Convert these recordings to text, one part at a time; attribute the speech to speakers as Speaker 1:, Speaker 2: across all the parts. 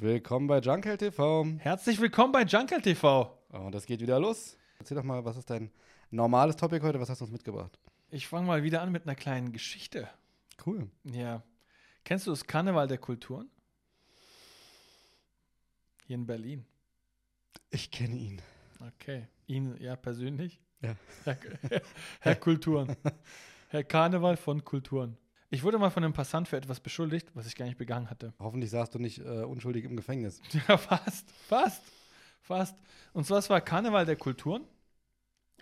Speaker 1: Willkommen bei Junkel TV.
Speaker 2: Herzlich willkommen bei Junkel TV.
Speaker 1: Und das geht wieder los. Erzähl doch mal, was ist dein normales Topic heute? Was hast du uns mitgebracht?
Speaker 2: Ich fange mal wieder an mit einer kleinen Geschichte.
Speaker 1: Cool.
Speaker 2: Ja. Kennst du das Karneval der Kulturen? Hier in Berlin.
Speaker 1: Ich kenne ihn.
Speaker 2: Okay. Ihn, ja, persönlich?
Speaker 1: Ja.
Speaker 2: Herr, Herr, Herr Kulturen. Herr Karneval von Kulturen. Ich wurde mal von einem Passant für etwas beschuldigt, was ich gar nicht begangen hatte.
Speaker 1: Hoffentlich saßt du nicht äh, unschuldig im Gefängnis.
Speaker 2: Ja, fast, fast, fast. Und zwar, es war Karneval der Kulturen.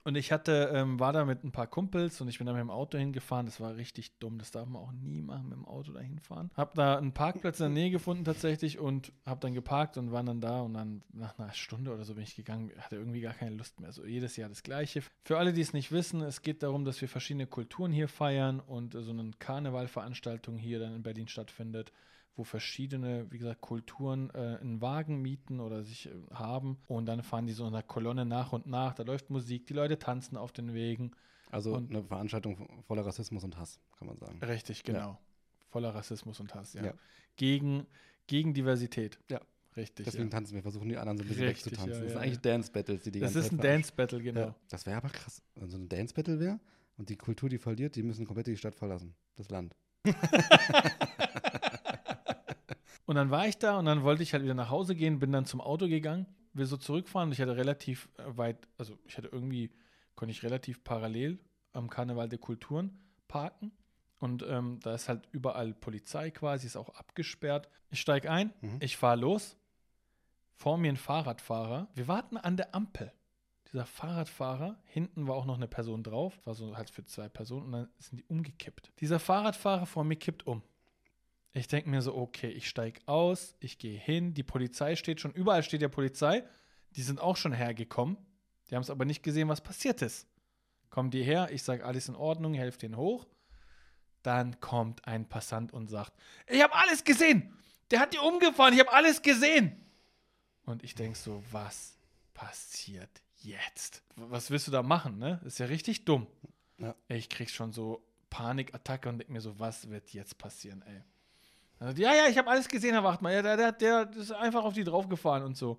Speaker 2: Und ich hatte, ähm, war da mit ein paar Kumpels und ich bin da mit dem Auto hingefahren. Das war richtig dumm. Das darf man auch nie machen, mit dem Auto da hinfahren. Hab da einen Parkplatz in der Nähe gefunden tatsächlich und hab dann geparkt und war dann da. Und dann nach einer Stunde oder so bin ich gegangen. Hatte irgendwie gar keine Lust mehr. So jedes Jahr das Gleiche. Für alle, die es nicht wissen, es geht darum, dass wir verschiedene Kulturen hier feiern und so eine Karnevalveranstaltung hier dann in Berlin stattfindet wo verschiedene, wie gesagt, Kulturen äh, einen Wagen mieten oder sich äh, haben und dann fahren die so in einer Kolonne nach und nach. Da läuft Musik, die Leute tanzen auf den Wegen.
Speaker 1: Also
Speaker 2: Und-
Speaker 1: eine Veranstaltung voller Rassismus und Hass, kann man sagen.
Speaker 2: Richtig, genau. Voller Rassismus und Hass, ja.
Speaker 1: Ja.
Speaker 2: Gegen, gegen Diversität.
Speaker 1: Ja.
Speaker 2: Richtig.
Speaker 1: Deswegen
Speaker 2: ja.
Speaker 1: tanzen wir, versuchen die anderen so ein bisschen
Speaker 2: Richtig,
Speaker 1: wegzutanzen.
Speaker 2: ja,
Speaker 1: das sind
Speaker 2: ja,
Speaker 1: eigentlich Dance-Battles, die die
Speaker 2: Das
Speaker 1: ganze
Speaker 2: ist ein
Speaker 1: Zeit
Speaker 2: Dance-Battle, genau.
Speaker 1: Ja, das wäre aber krass. Wenn so ein Dance-Battle wäre und die Kultur, die verliert, die müssen komplett die Stadt verlassen. Das Land.
Speaker 2: Und dann war ich da und dann wollte ich halt wieder nach Hause gehen, bin dann zum Auto gegangen, will so zurückfahren und ich hatte relativ äh, weit, also ich hatte irgendwie, konnte ich relativ parallel am Karneval der Kulturen parken. Und ähm, da ist halt überall Polizei quasi, ist auch abgesperrt. Ich steige ein,
Speaker 1: Mhm.
Speaker 2: ich fahre los. Vor mir ein Fahrradfahrer. Wir warten an der Ampel. Dieser Fahrradfahrer, hinten war auch noch eine Person drauf, war so halt für zwei Personen und dann sind die umgekippt. Dieser Fahrradfahrer vor mir kippt um. Ich denke mir so, okay, ich steige aus, ich gehe hin, die Polizei steht schon, überall steht ja Polizei, die sind auch schon hergekommen, die haben es aber nicht gesehen, was passiert ist. Kommen die her, ich sage, alles in Ordnung, helft den hoch. Dann kommt ein Passant und sagt, ich habe alles gesehen, der hat die umgefahren, ich habe alles gesehen. Und ich denke so, was passiert jetzt? Was willst du da machen, ne? Ist ja richtig dumm.
Speaker 1: Ja.
Speaker 2: Ich krieg schon so Panikattacke und denke mir so, was wird jetzt passieren, ey? Also, ja, ja, ich habe alles gesehen, Herr Wachtmann. Ja, der, der, der ist einfach auf die draufgefahren und so.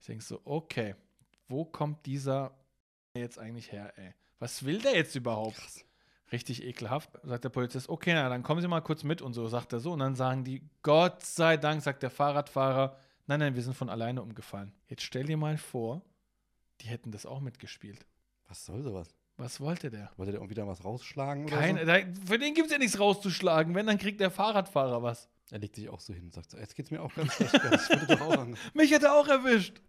Speaker 2: Ich denke so, okay, wo kommt dieser jetzt eigentlich her, ey? Was will der jetzt überhaupt?
Speaker 1: Krass.
Speaker 2: Richtig ekelhaft. Sagt der Polizist, okay, na, dann kommen Sie mal kurz mit und so, sagt er so. Und dann sagen die, Gott sei Dank, sagt der Fahrradfahrer, nein, nein, wir sind von alleine umgefallen. Jetzt stell dir mal vor, die hätten das auch mitgespielt.
Speaker 1: Was soll sowas?
Speaker 2: Was wollte der?
Speaker 1: Wollte der irgendwie da was rausschlagen oder
Speaker 2: Kein,
Speaker 1: so?
Speaker 2: da, für den gibt es ja nichts rauszuschlagen. Wenn, dann kriegt der Fahrradfahrer was.
Speaker 1: Er legt sich auch so hin und sagt so, jetzt geht's mir auch ganz schlecht.
Speaker 2: Mich hätte er auch erwischt.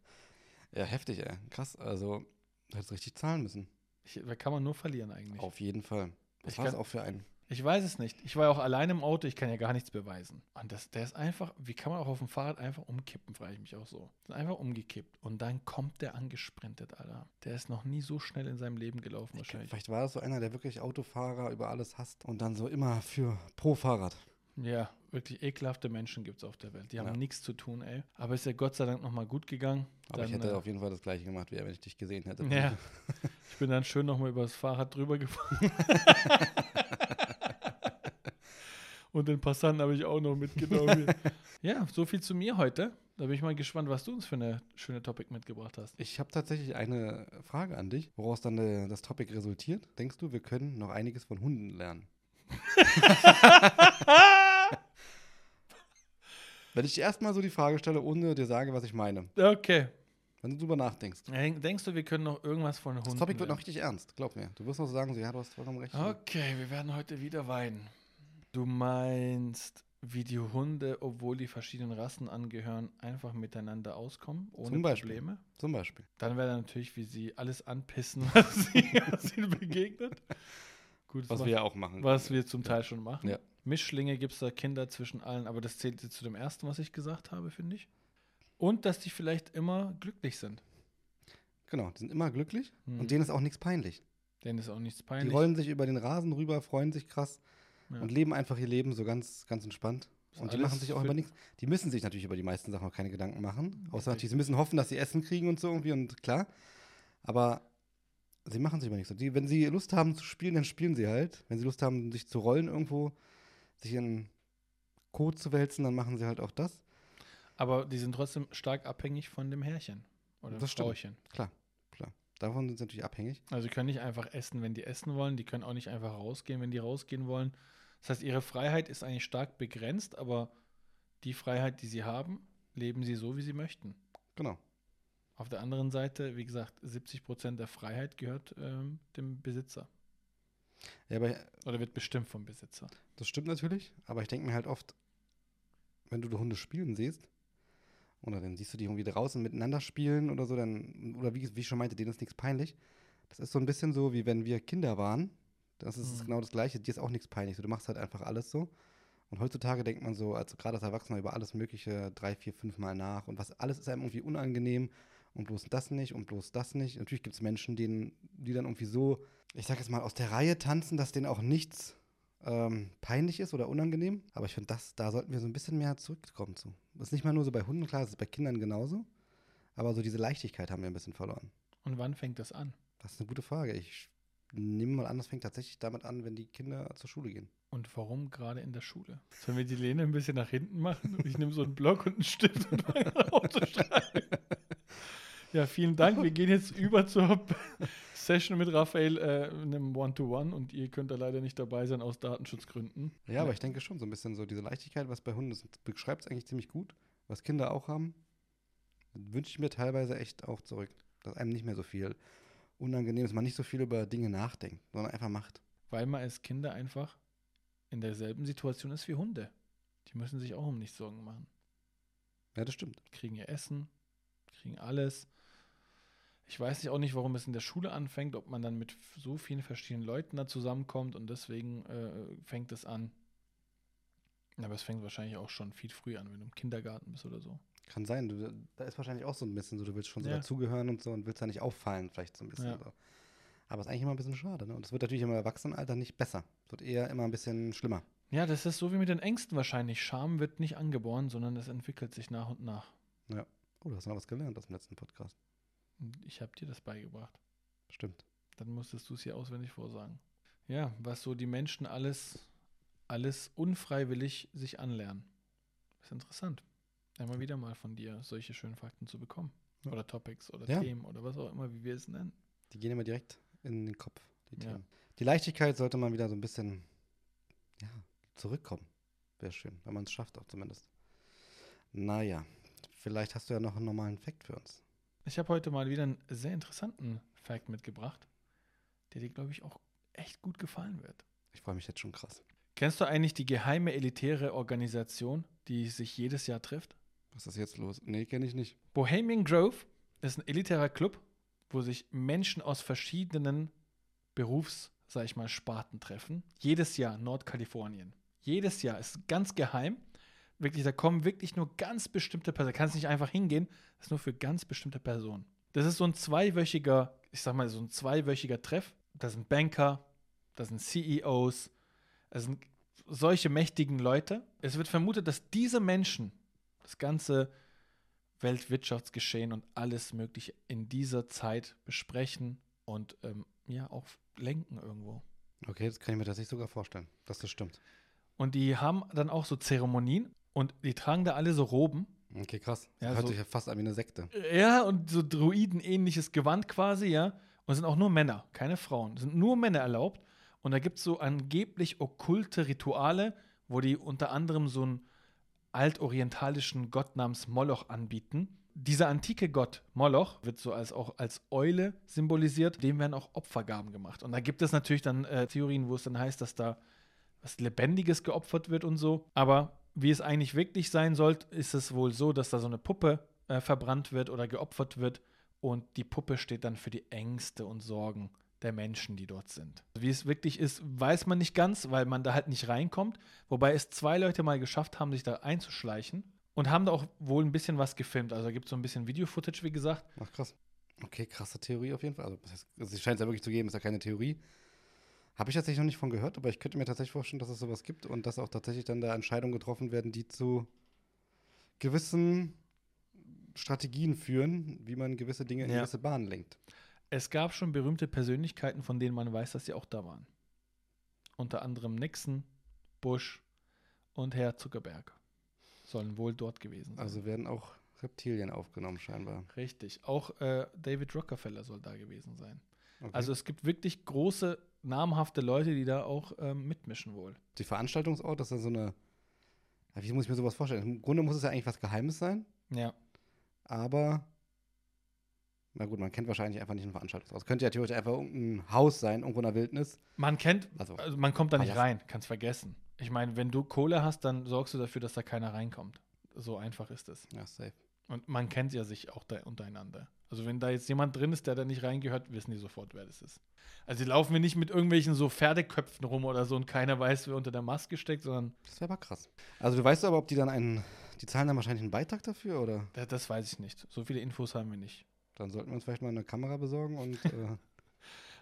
Speaker 1: Ja, heftig, ey. Krass. Also, du hättest richtig zahlen müssen.
Speaker 2: Ich, da kann man nur verlieren eigentlich.
Speaker 1: Auf jeden Fall. Was war das
Speaker 2: kann-
Speaker 1: auch für ein?
Speaker 2: Ich weiß es nicht. Ich war ja auch alleine im Auto, ich kann ja gar nichts beweisen. Und das, der ist einfach, wie kann man auch auf dem Fahrrad einfach umkippen, frage ich mich auch so. Einfach umgekippt. Und dann kommt der angesprintet, Alter. Der ist noch nie so schnell in seinem Leben gelaufen, wahrscheinlich.
Speaker 1: Vielleicht war das so einer, der wirklich Autofahrer über alles hasst und dann so immer für pro Fahrrad.
Speaker 2: Ja, wirklich ekelhafte Menschen gibt es auf der Welt. Die haben
Speaker 1: Ja.
Speaker 2: nichts zu tun, ey. Aber ist ja Gott sei Dank nochmal gut gegangen.
Speaker 1: Aber ich
Speaker 2: Dann,
Speaker 1: hätte
Speaker 2: äh,
Speaker 1: auf jeden Fall das gleiche gemacht, wie er, wenn ich dich gesehen hätte.
Speaker 2: Ja. Ich bin dann schön nochmal über das Fahrrad drüber gefahren. Und den Passanten habe ich auch noch mitgenommen. ja, so viel zu mir heute. Da bin ich mal gespannt, was du uns für eine schöne Topic mitgebracht hast.
Speaker 1: Ich habe tatsächlich eine Frage an dich, woraus dann äh, das Topic resultiert. Denkst du, wir können noch einiges von Hunden lernen? Wenn ich dir erstmal so die Frage stelle, ohne dir sage, was ich meine.
Speaker 2: Okay.
Speaker 1: Wenn du drüber nachdenkst.
Speaker 2: Denk- Denkst du, wir können noch irgendwas von Hunden
Speaker 1: Das Topic wird noch richtig ernst, glaub mir. Du wirst noch sagen, so, ja, du hast vollkommen recht.
Speaker 2: Okay, wir werden heute wieder weinen. Du meinst, wie die Hunde, obwohl die verschiedenen Rassen angehören, einfach miteinander auskommen, ohne
Speaker 1: Zum.
Speaker 2: Probleme?
Speaker 1: Zum Beispiel.
Speaker 2: Dann wäre natürlich, wie sie alles anpissen, was, sie, was ihnen begegnet. Gut,
Speaker 1: Was
Speaker 2: macht-
Speaker 1: wir ja auch machen.
Speaker 2: was wir zum Teil schon machen.
Speaker 1: Ja.
Speaker 2: Mischlinge gibt es da Kinder zwischen allen, aber das zählt zu dem ersten, was ich gesagt habe, finde ich. Und dass die vielleicht immer glücklich sind.
Speaker 1: Genau, die sind immer glücklich
Speaker 2: Mhm.
Speaker 1: und denen ist auch nichts peinlich.
Speaker 2: Denen ist auch nichts
Speaker 1: Die
Speaker 2: peinlich.
Speaker 1: rollen sich über den Rasen rüber, freuen sich krass
Speaker 2: Ja.
Speaker 1: und leben einfach ihr Leben so ganz, ganz entspannt.
Speaker 2: Ist
Speaker 1: Und die machen sich auch über nichts. Die müssen sich natürlich über die meisten Sachen auch keine Gedanken machen. Außer natürlich, sie müssen hoffen, dass sie Essen kriegen und so irgendwie und klar. Aber sie machen sich über nichts. Die, wenn sie Lust haben zu spielen, dann spielen sie halt. Wenn sie Lust haben, sich zu rollen irgendwo, sich in Kot zu wälzen, dann machen sie halt auch das.
Speaker 2: Aber die sind trotzdem stark abhängig von dem Herrchen oder
Speaker 1: Das stimmt.
Speaker 2: Frauchen.
Speaker 1: Klar, klar. Davon sind sie natürlich abhängig.
Speaker 2: Also sie können nicht einfach essen, wenn die essen wollen. Die können auch nicht einfach rausgehen, wenn die rausgehen wollen. Das heißt, ihre Freiheit ist eigentlich stark begrenzt, aber die Freiheit, die sie haben, leben sie so, wie sie möchten.
Speaker 1: Genau.
Speaker 2: Auf der anderen Seite, wie gesagt, 70 Prozent der Freiheit gehört ähm, dem Besitzer
Speaker 1: Ja, aber
Speaker 2: oder wird bestimmt vom Besitzer.
Speaker 1: das stimmt natürlich. Aber ich denke mir halt oft, wenn du die Hunde spielen siehst, oder dann siehst du die irgendwie draußen miteinander spielen oder so, dann, oder wie, wie ich schon meinte, denen ist nichts peinlich. Das ist so ein bisschen so, wie wenn wir Kinder waren. Das ist
Speaker 2: Mhm.
Speaker 1: genau das Gleiche. Dir ist auch nichts peinlich. Du machst halt einfach alles so. Und heutzutage denkt man so, also gerade als Erwachsener, über alles Mögliche drei, vier, fünf Mal nach. Und was alles ist einem irgendwie unangenehm. Und bloß das nicht und bloß das nicht. Natürlich gibt es Menschen, denen, die dann irgendwie so, ich sag jetzt mal, aus der Reihe tanzen, dass denen auch nichts ähm, peinlich ist oder unangenehm. Aber ich finde, das, da sollten wir so ein bisschen mehr zurückkommen zu. Das ist nicht mal nur so bei Hunden, klar, das ist bei Kindern genauso. Aber so diese Leichtigkeit haben wir ein bisschen verloren.
Speaker 2: Und wann fängt das an?
Speaker 1: Das ist eine gute Frage. Ich nehme mal an, das fängt tatsächlich damit an, wenn die Kinder zur Schule gehen.
Speaker 2: Und warum gerade in der Schule? Sollen wir die Lehne ein bisschen nach hinten machen? Und ich nehme so einen Block und einen Stift und fange an aufzuschreiben. Ja, vielen Dank. Wir gehen jetzt über zur Session mit Raphael, äh, einem One-to-One. Und ihr könnt da leider nicht dabei sein aus Datenschutzgründen.
Speaker 1: Ja, aber ich denke schon, so ein bisschen so diese Leichtigkeit, was bei Hunden ist, beschreibt es eigentlich ziemlich gut. Was Kinder auch haben, wünsche ich mir teilweise echt auch zurück. Dass einem nicht mehr so viel unangenehm ist, man nicht so viel über Dinge nachdenkt, sondern einfach macht.
Speaker 2: Weil man als Kinder einfach in derselben Situation ist wie Hunde. Die müssen sich auch um nichts Sorgen machen.
Speaker 1: Ja, das stimmt.
Speaker 2: Kriegen ihr Essen, kriegen alles. Ich weiß nicht auch nicht, warum es in der Schule anfängt, ob man dann mit so vielen verschiedenen Leuten da zusammenkommt und deswegen äh, fängt es an. Aber es fängt wahrscheinlich auch schon viel früher an, wenn du im Kindergarten bist oder so.
Speaker 1: Kann sein. Du, da ist wahrscheinlich auch so ein bisschen so, du willst schon so
Speaker 2: Ja.
Speaker 1: dazugehören und so und willst da nicht auffallen, vielleicht so ein bisschen.
Speaker 2: Ja.
Speaker 1: So. Aber ist eigentlich immer ein bisschen schade. Ne? Und es wird natürlich im Erwachsenenalter nicht besser. Es wird eher immer ein bisschen schlimmer.
Speaker 2: Ja, das ist so wie mit den Ängsten wahrscheinlich. Scham wird nicht angeboren, sondern es entwickelt sich nach und nach.
Speaker 1: Oh, du hast noch was gelernt aus dem letzten Podcast.
Speaker 2: Ich habe dir das beigebracht.
Speaker 1: Stimmt.
Speaker 2: Dann musstest du es hier auswendig vorsagen. Ja, was so die Menschen alles, alles unfreiwillig sich anlernen. Ist interessant. Immer wieder mal von dir solche schönen Fakten zu bekommen.
Speaker 1: Ja.
Speaker 2: Oder Topics oder
Speaker 1: Ja.
Speaker 2: Themen oder was auch immer, wie wir es nennen.
Speaker 1: Die gehen immer direkt in den Kopf, die. Themen. Die Leichtigkeit sollte man wieder so ein bisschen ja, zurückkommen. Wäre schön, wenn man es schafft auch zumindest. Naja, vielleicht hast du ja noch einen normalen Fakt für uns.
Speaker 2: Ich habe heute mal wieder einen sehr interessanten Fact mitgebracht, der dir, glaube ich, auch echt gut gefallen wird.
Speaker 1: Ich freue mich jetzt schon krass.
Speaker 2: Kennst du eigentlich die geheime elitäre Organisation, die sich jedes Jahr trifft?
Speaker 1: Was ist jetzt los? Nee, kenne ich nicht.
Speaker 2: Bohemian Grove ist ein elitärer Club, wo sich Menschen aus verschiedenen Berufs, sag ich mal, Sparten treffen. Jedes Jahr Nordkalifornien. Jedes Jahr ist ganz geheim. Wirklich, da kommen wirklich nur ganz bestimmte Personen. Kannst nicht einfach hingehen. Das ist nur für ganz bestimmte Personen. Das ist so ein zweiwöchiger, ich sag mal, so ein zweiwöchiger Treff. Da sind Banker, da sind CEOs, es sind solche mächtigen Leute. Es wird vermutet, dass diese Menschen das ganze Weltwirtschaftsgeschehen und alles Mögliche in dieser Zeit besprechen und ähm, ja auch lenken irgendwo.
Speaker 1: Okay, das kann ich mir tatsächlich sogar vorstellen, dass das stimmt.
Speaker 2: Und die haben dann auch so Zeremonien und die tragen da alle so Roben.
Speaker 1: Okay, krass.
Speaker 2: Ja,
Speaker 1: das hört
Speaker 2: so-
Speaker 1: sich ja fast an wie eine Sekte.
Speaker 2: Ja, und so Druiden-ähnliches Gewand quasi, ja. Und es sind auch nur Männer, keine Frauen. Es sind nur Männer erlaubt. Und da gibt es so angeblich okkulte Rituale, wo die unter anderem so einen altorientalischen Gott namens Moloch anbieten. Dieser antike Gott Moloch wird so als auch als Eule symbolisiert. Dem werden auch Opfergaben gemacht. Und da gibt es natürlich dann äh, Theorien, wo es dann heißt, dass da was Lebendiges geopfert wird und so. Aber wie es eigentlich wirklich sein soll, ist es wohl so, dass da so eine Puppe äh, verbrannt wird oder geopfert wird und die Puppe steht dann für die Ängste und Sorgen der Menschen, die dort sind. Wie es wirklich ist, weiß man nicht ganz, weil man da halt nicht reinkommt. Wobei es zwei Leute mal geschafft haben, sich da einzuschleichen und haben da auch wohl ein bisschen was gefilmt. Also da gibt es so ein bisschen Video-Footage, wie gesagt.
Speaker 1: Ach, krass. Okay, krasse Theorie auf jeden Fall. Also, das heißt, also sie scheint es ja wirklich zu geben, ist ja keine Theorie. Habe ich tatsächlich noch nicht von gehört, aber ich könnte mir tatsächlich vorstellen, dass es sowas gibt und dass auch tatsächlich dann da Entscheidungen getroffen werden, die zu gewissen Strategien führen, wie man gewisse Dinge in
Speaker 2: Ja.
Speaker 1: gewisse Bahnen lenkt.
Speaker 2: Es gab schon berühmte Persönlichkeiten, von denen man weiß, dass sie auch da waren. Unter anderem Nixon, Bush und Herr Zuckerberg. sollen wohl dort gewesen sein.
Speaker 1: Also werden auch Reptilien aufgenommen, scheinbar.
Speaker 2: Richtig. Auch äh, David Rockefeller soll da gewesen sein.
Speaker 1: Okay.
Speaker 2: Also es gibt wirklich große, namhafte Leute, die da auch ähm, mitmischen wohl.
Speaker 1: die Veranstaltungsort, das ist ja so eine. Wie muss ich mir sowas vorstellen? Im Grunde muss es ja eigentlich was Geheimes sein,
Speaker 2: Ja.
Speaker 1: aber. Na gut, man kennt wahrscheinlich einfach nicht einen Veranstaltungsort. Es könnte ja theoretisch einfach irgendein Haus sein, irgendwo in der Wildnis.
Speaker 2: Man kennt,
Speaker 1: Also,
Speaker 2: also man kommt da nicht
Speaker 1: Palast.
Speaker 2: rein, kannst vergessen. Ich meine, wenn du Kohle hast, dann sorgst du dafür, dass da keiner reinkommt. So einfach ist es.
Speaker 1: ja, safe.
Speaker 2: Und man kennt ja sich auch da untereinander. Also wenn da jetzt jemand drin ist, der da nicht reingehört, wissen die sofort, wer das ist. Also die laufen wir nicht mit irgendwelchen so Pferdeköpfen rum oder so und keiner weiß, wer unter der Maske steckt, sondern
Speaker 1: Das wäre aber krass. Also, du weißt aber, ob die dann einen. Die zahlen dann wahrscheinlich einen Beitrag dafür oder?
Speaker 2: das, das weiß ich nicht. So viele Infos haben wir nicht.
Speaker 1: Dann sollten wir uns vielleicht mal eine Kamera besorgen und. äh,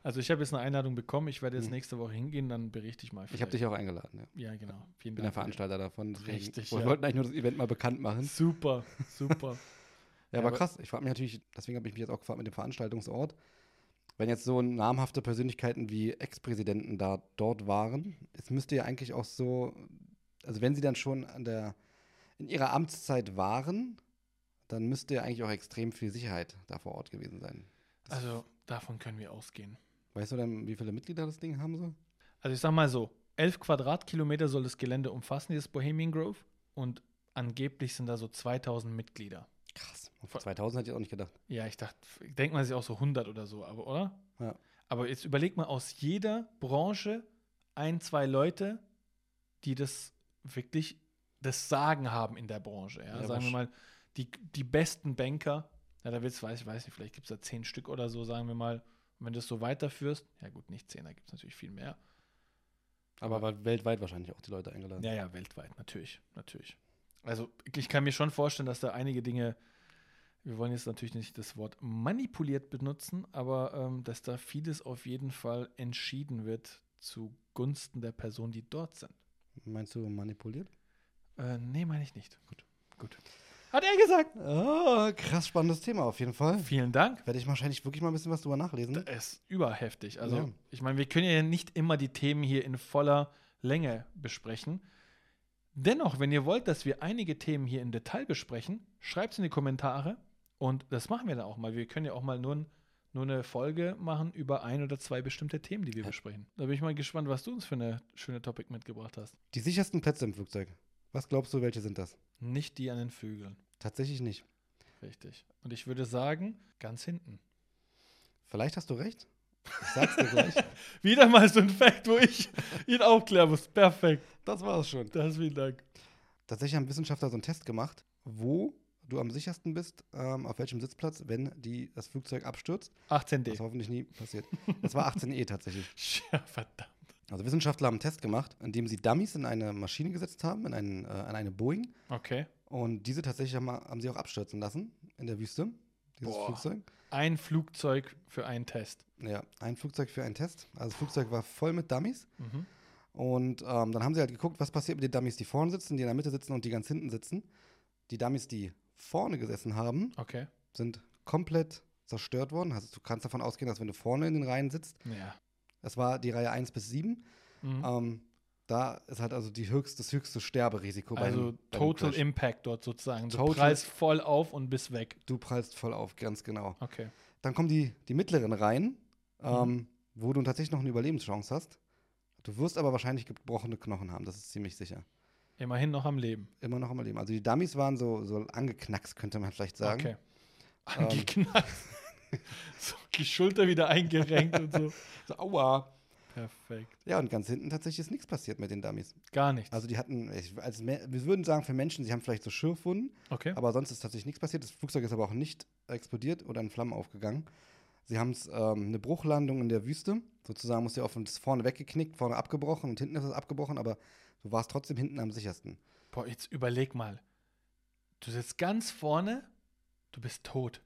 Speaker 2: Also ich habe jetzt eine Einladung bekommen, ich werde jetzt
Speaker 1: Hm.
Speaker 2: nächste Woche hingehen, dann berichte ich mal.
Speaker 1: ich habe dich auch eingeladen, ja.
Speaker 2: Ja, genau. Vielen
Speaker 1: Ich bin der
Speaker 2: Dank.
Speaker 1: Veranstalter davon.
Speaker 2: Richtig,
Speaker 1: Wir
Speaker 2: ja.
Speaker 1: wollten eigentlich nur das Event mal bekannt machen.
Speaker 2: Super, super.
Speaker 1: Ja,
Speaker 2: Ja,
Speaker 1: aber
Speaker 2: aber-
Speaker 1: krass. Ich frage mich natürlich, deswegen habe ich mich jetzt auch gefragt mit dem Veranstaltungsort. Wenn jetzt so namhafte Persönlichkeiten wie Ex-Präsidenten da dort waren, es müsste ja eigentlich auch so, also wenn sie dann schon an der, in ihrer Amtszeit waren, dann müsste ja eigentlich auch extrem viel Sicherheit da vor Ort gewesen sein. Das-
Speaker 2: Also davon können wir ausgehen.
Speaker 1: Weißt du denn, wie viele Mitglieder das Ding haben soll?
Speaker 2: Also ich sag mal so, 11 Quadratkilometer soll das Gelände umfassen, dieses Bohemian Grove. Und angeblich sind da so 2000 Mitglieder.
Speaker 1: Krass. Und vor 2000 hätte ich auch nicht gedacht.
Speaker 2: Ja, ich dachte, denkt man sich auch so 100 oder so, aber oder?
Speaker 1: Ja.
Speaker 2: Aber jetzt überleg mal aus jeder Branche ein, zwei Leute, die das wirklich das Sagen haben in der Branche. Ja?
Speaker 1: Ja,
Speaker 2: sagen wir mal, die, die besten Banker, ja, da wird's, weiß ich weiß nicht, vielleicht gibt es da zehn Stück oder so, sagen wir mal. Und wenn du das so weiterführst, ja gut, nicht zehn, da gibt es natürlich viel mehr.
Speaker 1: Aber war weltweit wahrscheinlich auch die Leute eingeladen.
Speaker 2: Ja, ja, weltweit, natürlich, natürlich. Also ich kann mir schon vorstellen, dass da einige Dinge, wir wollen jetzt natürlich nicht das Wort manipuliert benutzen, aber ähm, dass da vieles auf jeden Fall entschieden wird zugunsten der Personen, die dort sind.
Speaker 1: Meinst du manipuliert?
Speaker 2: Äh, nee, meine ich nicht. Gut, gut. Hat er gesagt.
Speaker 1: Oh, krass spannendes Thema auf jeden Fall.
Speaker 2: Vielen Dank.
Speaker 1: Werde ich wahrscheinlich wirklich mal ein bisschen was drüber nachlesen.
Speaker 2: Das ist überheftig. Also,
Speaker 1: Ja.
Speaker 2: ich meine, wir können ja nicht immer die Themen hier in voller Länge besprechen. Dennoch, wenn ihr wollt, dass wir einige Themen hier im Detail besprechen, schreibt es in die Kommentare und das machen wir dann auch mal. Wir können ja auch mal nur, ein, nur eine Folge machen über ein oder zwei bestimmte Themen, die wir besprechen. Da bin ich mal gespannt, was du uns für eine schöne Topic mitgebracht hast.
Speaker 1: Die sichersten Plätze im Flugzeug. Was glaubst du, welche sind das?
Speaker 2: Nicht die an den Vögeln.
Speaker 1: Tatsächlich nicht.
Speaker 2: Richtig. Und ich würde sagen, ganz hinten.
Speaker 1: Vielleicht hast du recht. Ich sag's dir gleich.
Speaker 2: Wieder mal so ein Fact, wo ich ihn aufklären muss. Perfekt.
Speaker 1: Das war's schon.
Speaker 2: Das vielen Dank.
Speaker 1: Tatsächlich haben Wissenschaftler so einen Test gemacht, wo du am sichersten bist, ähm, auf welchem Sitzplatz, wenn die, das Flugzeug abstürzt.
Speaker 2: 18D.
Speaker 1: Was hoffentlich nie passiert. Das war 18E tatsächlich.
Speaker 2: Ja, verdammt.
Speaker 1: Also Wissenschaftler haben einen Test gemacht, indem sie Dummies in eine Maschine gesetzt haben, in, einen, äh, an eine Boeing.
Speaker 2: Okay.
Speaker 1: Und diese tatsächlich haben, haben sie auch abstürzen lassen in der Wüste. Dieses
Speaker 2: Boah.
Speaker 1: Flugzeug.
Speaker 2: Ein Flugzeug für einen Test.
Speaker 1: Ja, ein Flugzeug für einen Test. Also das Flugzeug war voll mit Dummies.
Speaker 2: Mhm.
Speaker 1: Und ähm, dann haben sie halt geguckt, was passiert mit den Dummies, die vorne sitzen, die in der Mitte sitzen und die ganz hinten sitzen. Die Dummies, die vorne gesessen haben,
Speaker 2: Okay.
Speaker 1: sind komplett zerstört worden. Also du kannst davon ausgehen, dass wenn du vorne in den Reihen sitzt,
Speaker 2: Ja.
Speaker 1: Das war die Reihe 1 bis 7,
Speaker 2: Mhm.
Speaker 1: ähm, da ist halt also die höchste, das höchste Sterberisiko bei
Speaker 2: also
Speaker 1: einem- bei einem
Speaker 2: Total
Speaker 1: Crash.
Speaker 2: Impact dort sozusagen. Du
Speaker 1: Total-
Speaker 2: prallst voll auf und bist weg.
Speaker 1: Du prallst voll auf, ganz genau.
Speaker 2: Okay.
Speaker 1: Dann kommen die, die mittleren Reihen,
Speaker 2: Mhm.
Speaker 1: ähm, wo du tatsächlich noch eine Überlebenschance hast. Du wirst aber wahrscheinlich gebrochene Knochen haben, das ist ziemlich sicher.
Speaker 2: Immerhin noch am Leben.
Speaker 1: Immer noch am Leben. Also die Dummies waren so, so angeknackst, könnte man vielleicht sagen.
Speaker 2: Okay.
Speaker 1: Ähm.
Speaker 2: So, die Schulter wieder eingerenkt und so.
Speaker 1: So, aua.
Speaker 2: Perfekt.
Speaker 1: Ja, und ganz hinten tatsächlich ist nichts passiert mit den Dummies.
Speaker 2: Gar nichts.
Speaker 1: Also die hatten, ich, als, Me- wir würden sagen für Menschen, sie haben vielleicht so Schürfwunden,
Speaker 2: okay.
Speaker 1: aber sonst ist tatsächlich nichts passiert. Das Flugzeug ist aber auch nicht explodiert oder in Flammen aufgegangen. Sie haben es ähm, eine Bruchlandung in der Wüste. Sozusagen muss ja auf das vorne weggeknickt, vorne abgebrochen und hinten ist es abgebrochen, aber du warst trotzdem hinten am sichersten.
Speaker 2: Boah, jetzt überleg mal. Du sitzt ganz vorne, du bist tot.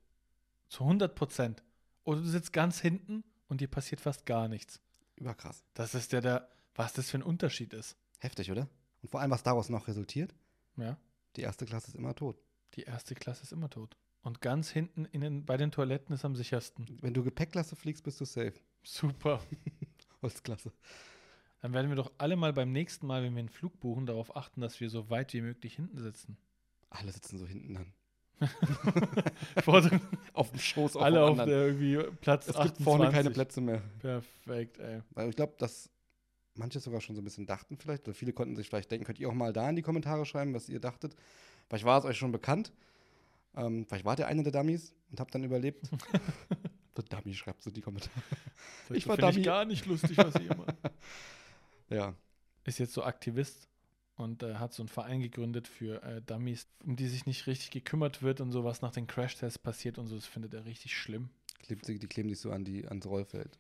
Speaker 2: Zu 100 Prozent. Oder du sitzt ganz hinten und dir passiert fast gar nichts.
Speaker 1: Überkrass.
Speaker 2: Das ist ja der, was das für ein Unterschied ist.
Speaker 1: Heftig, oder? Und vor allem, was daraus noch resultiert,
Speaker 2: Ja.
Speaker 1: die erste Klasse ist immer tot.
Speaker 2: Die erste Klasse ist immer tot. Und ganz hinten in den, bei den Toiletten ist am sichersten.
Speaker 1: Wenn du Gepäckklasse fliegst, bist du safe.
Speaker 2: Super.
Speaker 1: Holzklasse.
Speaker 2: Dann werden wir doch alle mal beim nächsten Mal, wenn wir einen Flug buchen, darauf achten, dass wir so weit wie möglich hinten sitzen.
Speaker 1: Alle sitzen so hinten dann. Auf dem Schoß auf
Speaker 2: Alle auf der irgendwie Platz
Speaker 1: Es
Speaker 2: 28.
Speaker 1: gibt vorne keine Plätze mehr.
Speaker 2: Perfekt, ey.
Speaker 1: Weil ich glaube, dass manche sogar schon so ein bisschen dachten vielleicht, oder viele konnten sich vielleicht denken, könnt ihr auch mal da in die Kommentare schreiben, was ihr dachtet. Vielleicht war es euch schon bekannt. Ähm, vielleicht wart ihr eine der Dummies und habt dann überlebt. der Dummy schreibt so die Kommentare. Ich war Dummy.
Speaker 2: ich gar nicht lustig, was ihr macht.
Speaker 1: Ja,
Speaker 2: Ist jetzt so Aktivist und äh, hat so einen Verein gegründet für äh, Dummies, um die sich nicht richtig gekümmert wird und so, was nach den Crashtests passiert und so. Das findet er richtig schlimm.
Speaker 1: klebt sie, die kleben sich so an die, ans Rollfeld.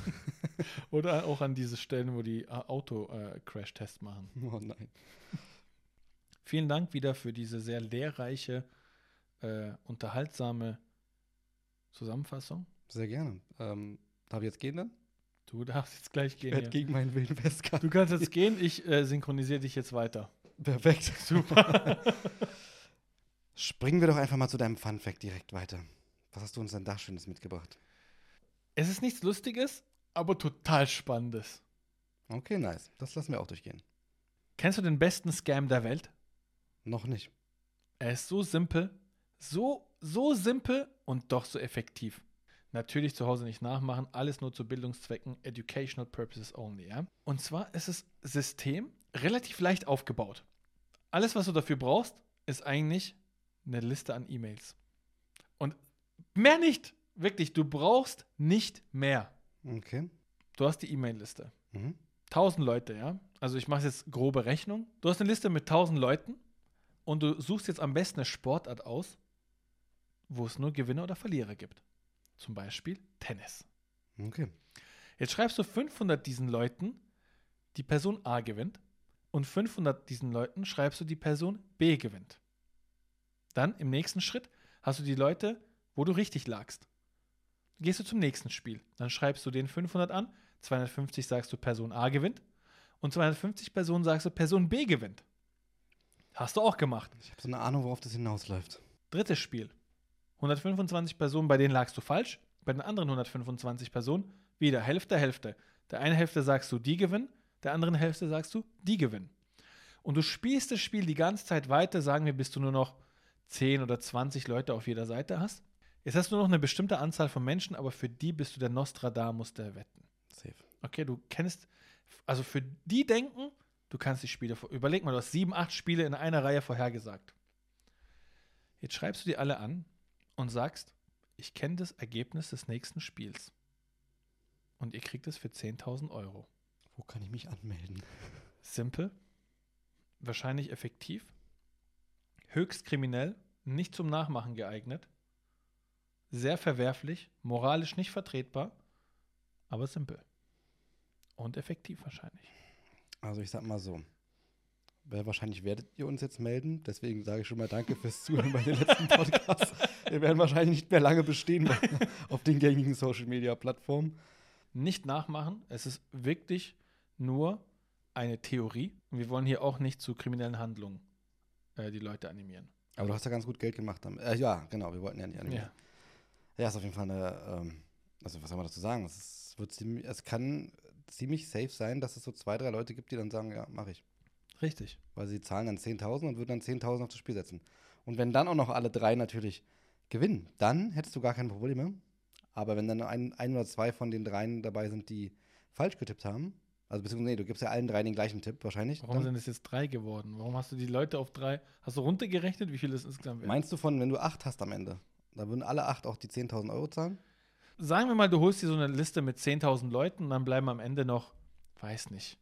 Speaker 2: Oder auch an diese Stellen, wo die äh, Auto-Crash-Tests machen.
Speaker 1: Oh nein.
Speaker 2: Vielen Dank wieder für diese sehr lehrreiche, äh, unterhaltsame Zusammenfassung.
Speaker 1: Sehr gerne. Ähm, darf ich jetzt gehen dann?
Speaker 2: Du darfst jetzt gleich
Speaker 1: Ich
Speaker 2: gehen.
Speaker 1: werde
Speaker 2: Ja.
Speaker 1: gegen meinen Willen festgehalten.
Speaker 2: Du kannst jetzt gehen, ich äh, synchronisiere dich jetzt weiter.
Speaker 1: Perfekt.
Speaker 2: Super.
Speaker 1: Springen wir doch einfach mal zu deinem Fun Fact direkt weiter. Was hast du uns denn da Schönes mitgebracht?
Speaker 2: es ist nichts Lustiges, aber total Spannendes.
Speaker 1: Okay, nice. Das lassen wir auch durchgehen.
Speaker 2: Kennst du den besten Scam der Welt?
Speaker 1: Noch nicht.
Speaker 2: Er ist so simpel, so, so simpel und doch so effektiv. Natürlich zu Hause nicht nachmachen, alles nur zu Bildungszwecken, educational purposes only, ja. Und zwar ist das System relativ leicht aufgebaut. Alles, was du dafür brauchst, ist eigentlich eine Liste an E-Mails. Und mehr nicht. Wirklich, du brauchst nicht mehr.
Speaker 1: Okay.
Speaker 2: Du hast die E-Mail-Liste.
Speaker 1: Mhm.
Speaker 2: 1000 Leute, ja. Also ich mache jetzt grobe Rechnung. Du hast eine Liste mit 1000 Leuten und du suchst jetzt am besten eine Sportart aus, wo es nur Gewinner oder Verlierer gibt. Zum Beispiel Tennis.
Speaker 1: Okay.
Speaker 2: Jetzt schreibst du 500 diesen Leuten, die Person A gewinnt und 500 diesen Leuten schreibst du, die Person B gewinnt. Dann im nächsten Schritt hast du die Leute, wo du richtig lagst. Gehst du zum nächsten Spiel. Dann schreibst du den 500 an, 250 sagst du, Person A gewinnt und 250 Personen sagst du, Person B gewinnt. Hast du auch gemacht.
Speaker 1: Ich habe so eine Ahnung, worauf das hinausläuft.
Speaker 2: Drittes Spiel. 125 Personen, bei denen lagst du falsch. Bei den anderen 125 Personen wieder Hälfte, Hälfte. Der einen Hälfte sagst du, die gewinnen. Der anderen Hälfte sagst du, die gewinnen. Und du spielst das Spiel die ganze Zeit weiter, sagen wir, bis du nur noch 10 oder 20 Leute auf jeder Seite hast. Jetzt hast du nur noch eine bestimmte Anzahl von Menschen, aber für die bist du der Nostradamus der Wetten.
Speaker 1: Safe.
Speaker 2: Okay, du kennst, also für die denken, du kannst die Spiele, überleg mal, du hast sieben, acht Spiele in einer Reihe vorhergesagt. Jetzt schreibst du die alle an und sagst, ich kenne das Ergebnis des nächsten Spiels. Und ihr kriegt es für 10.000 Euro.
Speaker 1: Wo kann ich mich anmelden?
Speaker 2: Simpel, wahrscheinlich effektiv, höchst kriminell, nicht zum Nachmachen geeignet, sehr verwerflich, moralisch nicht vertretbar, aber simpel. Und effektiv wahrscheinlich.
Speaker 1: Also ich sag mal so. Wahrscheinlich werdet ihr uns jetzt melden. Deswegen sage ich schon mal Danke fürs Zuhören bei den letzten Podcasts. Wir werden wahrscheinlich nicht mehr lange bestehen auf den gängigen Social Media Plattformen.
Speaker 2: Nicht nachmachen, es ist wirklich nur eine Theorie. Und wir wollen hier auch nicht zu kriminellen Handlungen äh, die Leute animieren.
Speaker 1: Aber du hast ja ganz gut Geld gemacht damit. Äh, ja, genau, wir wollten ja nicht animieren.
Speaker 2: Ja.
Speaker 1: Ja, ist auf jeden Fall eine, ähm, also was soll man dazu sagen? Es, ist, wird ziemlich, es kann ziemlich safe sein, dass es so zwei, drei Leute gibt, die dann sagen, ja, mache ich.
Speaker 2: Richtig.
Speaker 1: Weil sie zahlen dann 10.000 und würden dann 10.000 auf das Spiel setzen. Und wenn dann auch noch alle drei natürlich gewinnen, dann hättest du gar keine Probleme. Aber wenn dann ein, ein oder zwei von den dreien dabei sind, die falsch getippt haben, also beziehungsweise, nee, du gibst ja allen drei den gleichen Tipp wahrscheinlich.
Speaker 2: Warum
Speaker 1: dann,
Speaker 2: sind es jetzt drei geworden? Warum hast du die Leute auf drei? Hast du runtergerechnet, wie viele es insgesamt wären?
Speaker 1: meinst du von, wenn du acht hast am Ende, dann würden alle acht auch die 10.000 Euro zahlen?
Speaker 2: Sagen wir mal, du holst dir so eine Liste mit 10.000 Leuten und dann bleiben am Ende noch, weiß nicht,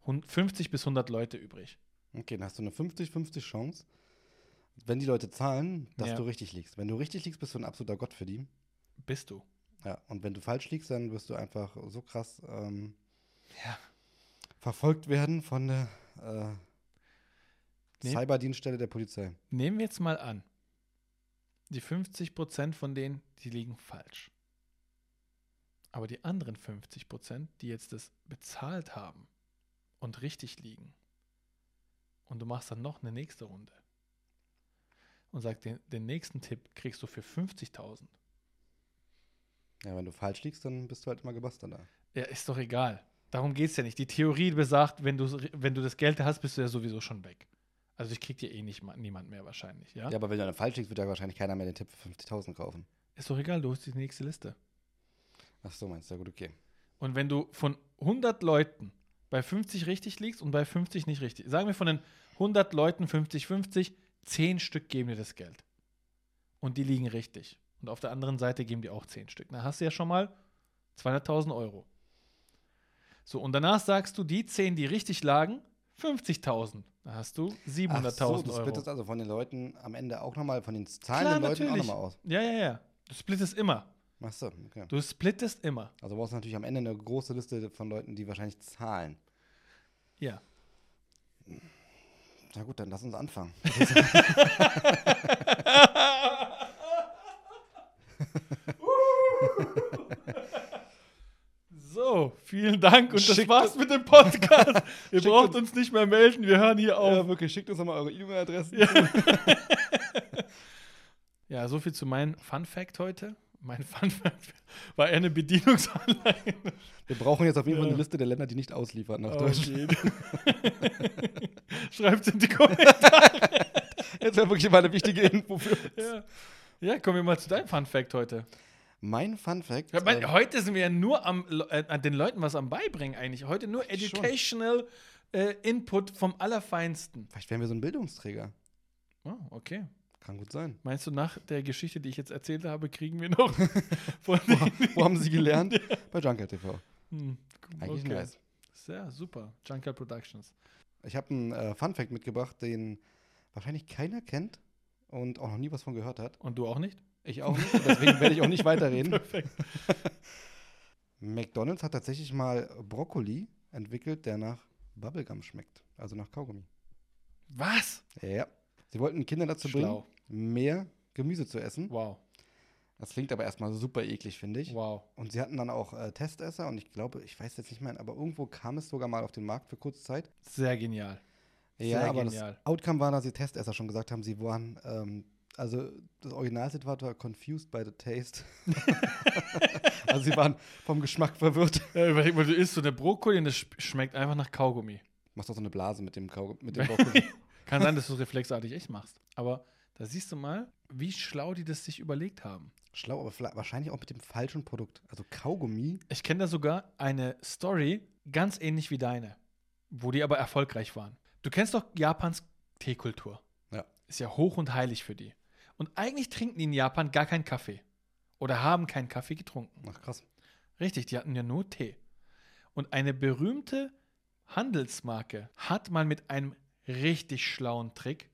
Speaker 2: 100 50 bis 100 Leute übrig.
Speaker 1: Okay, dann hast du eine 50-50 Chance, wenn die Leute zahlen, dass
Speaker 2: Ja.
Speaker 1: du richtig liegst. Wenn du richtig liegst, bist du ein absoluter Gott für die.
Speaker 2: Bist du.
Speaker 1: Ja, und wenn du falsch liegst, dann wirst du einfach so krass ähm,
Speaker 2: Ja.
Speaker 1: verfolgt werden von der äh,
Speaker 2: Nee.
Speaker 1: Cyberdienststelle der Polizei.
Speaker 2: Nehmen wir jetzt mal an, die 50% von denen, die liegen falsch. Aber die anderen 50%, die jetzt das bezahlt haben und richtig liegen, und du machst dann noch eine nächste Runde und sagst, den, den nächsten Tipp kriegst du für 50.000.
Speaker 1: Ja, wenn du falsch liegst, dann bist du halt immer gebastert da.
Speaker 2: Ja, ist doch egal. Darum geht es ja nicht. Die Theorie besagt, wenn du, wenn du das Geld hast, bist du ja sowieso schon weg. Also ich krieg dir eh nicht ma- niemand mehr wahrscheinlich, ja?
Speaker 1: Ja, aber wenn du dann falsch liegst, wird ja wahrscheinlich keiner mehr den Tipp für 50.000 kaufen.
Speaker 2: Ist doch egal, du hast die nächste Liste.
Speaker 1: Ach so, meinst du? Ja, gut, okay.
Speaker 2: Und wenn du von 100 Leuten bei 50 richtig liegst und bei 50 nicht richtig, sagen wir von den 100 Leuten 50, 50, 10 Stück geben dir das Geld. Und die liegen richtig. Und auf der anderen Seite geben die auch 10 Stück. Dann hast du ja schon mal 200.000 Euro. So, und danach sagst du, die 10, die richtig lagen, 50.000. Da hast du 700.000
Speaker 1: Ach so, du
Speaker 2: Euro.
Speaker 1: splittest also von den Leuten am Ende auch nochmal, von den
Speaker 2: Klar,
Speaker 1: zahlenden Leuten auch
Speaker 2: natürlich.
Speaker 1: nochmal aus.
Speaker 2: Ja, ja, ja. Du splittest immer.
Speaker 1: Ach so, okay.
Speaker 2: Du splittest immer.
Speaker 1: Also brauchst du natürlich am Ende eine große Liste von Leuten, die wahrscheinlich zahlen.
Speaker 2: Ja.
Speaker 1: Na gut, dann lass uns anfangen.
Speaker 2: So, vielen Dank und das
Speaker 1: Schickt
Speaker 2: war's mit dem Podcast. Ihr braucht
Speaker 1: uns-
Speaker 2: nicht mehr melden, wir hören hier auf.
Speaker 1: Ja, wirklich, schickt uns nochmal eure E-Mail-Adressen.
Speaker 2: Ja, so viel zu meinem Fun Fact heute. Mein Fun Fact war eher eine Bedienungsanleitung.
Speaker 1: Wir brauchen jetzt auf jeden Fall eine Liste der Länder, die nicht ausliefern nach
Speaker 2: Auf
Speaker 1: Deutschland.
Speaker 2: jeden. Schreibt in die Kommentare.
Speaker 1: Jetzt wäre wirklich mal eine wichtige Info für uns.
Speaker 2: Ja. ja, kommen wir mal zu deinem Fun Fact heute.
Speaker 1: Mein Fun Fact.
Speaker 2: Ja, mein,
Speaker 1: ähm,
Speaker 2: heute sind wir ja nur am, äh, an den Leuten was am Beibringen eigentlich. Heute nur educational äh, Input vom Allerfeinsten.
Speaker 1: vielleicht wären wir so ein Bildungsträger.
Speaker 2: Oh, okay.
Speaker 1: Kann gut sein.
Speaker 2: Meinst du, nach der Geschichte, die ich jetzt erzählt habe, kriegen wir noch von
Speaker 1: Wo haben Sie gelernt? Bei Junker TV.
Speaker 2: Hm,
Speaker 1: Eigentlich
Speaker 2: okay.
Speaker 1: nice.
Speaker 2: Sehr super. Junker Productions.
Speaker 1: Ich habe einen äh, Fun Fact mitgebracht, den wahrscheinlich keiner kennt und auch noch nie was von gehört hat.
Speaker 2: Und du auch nicht?
Speaker 1: Ich auch nicht. Deswegen werde ich auch nicht weiterreden.
Speaker 2: Perfekt.
Speaker 1: McDonald's hat tatsächlich mal Brokkoli entwickelt, der nach Bubblegum schmeckt. Also nach Kaugummi.
Speaker 2: Was?
Speaker 1: Ja. Sie wollten Kinder dazu
Speaker 2: Schlau.
Speaker 1: bringen, mehr Gemüse zu essen.
Speaker 2: Wow.
Speaker 1: Das klingt aber erstmal super eklig, finde ich.
Speaker 2: Wow.
Speaker 1: Und sie hatten dann auch äh, Testesser und ich glaube, ich weiß jetzt nicht mehr, aber irgendwo kam es sogar mal auf den Markt für kurze Zeit.
Speaker 2: Sehr genial.
Speaker 1: Ja,
Speaker 2: Sehr
Speaker 1: aber
Speaker 2: genial.
Speaker 1: das Outcome war, dass die Testesser schon gesagt haben, sie waren, ähm, also das Originalzitat war confused by the taste. also sie waren vom Geschmack verwirrt.
Speaker 2: Ja, überleg mal, du isst so eine Brokkoli und sch- schmeckt einfach nach Kaugummi.
Speaker 1: Machst doch so eine Blase mit dem, Kaugummi, mit dem Brokkoli.
Speaker 2: Kann sein, dass du es reflexartig echt machst. Aber da siehst du mal, wie schlau die das sich überlegt haben.
Speaker 1: Schlau, aber wahrscheinlich auch mit dem falschen Produkt. Also Kaugummi.
Speaker 2: Ich kenne da sogar eine Story, ganz ähnlich wie deine, wo die aber erfolgreich waren. Du kennst doch Japans Teekultur.
Speaker 1: Ja.
Speaker 2: Ist ja hoch und heilig für die. Und eigentlich trinken die in Japan gar keinen Kaffee. Oder haben keinen Kaffee getrunken.
Speaker 1: Ach krass.
Speaker 2: Richtig, die hatten ja nur Tee. Und eine berühmte Handelsmarke hat mal mit einem richtig schlauen Trick